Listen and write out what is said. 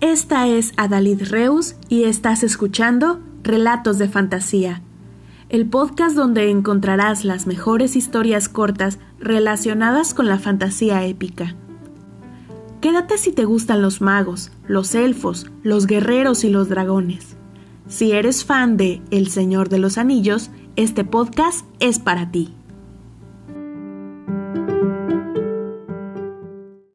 Esta es Adalid Reus y estás escuchando Relatos de Fantasía, el podcast donde encontrarás las mejores historias cortas relacionadas con la fantasía épica. Quédate si te gustan los magos, los elfos, los guerreros y los dragones. Si eres fan de El Señor de los Anillos, este podcast es para ti.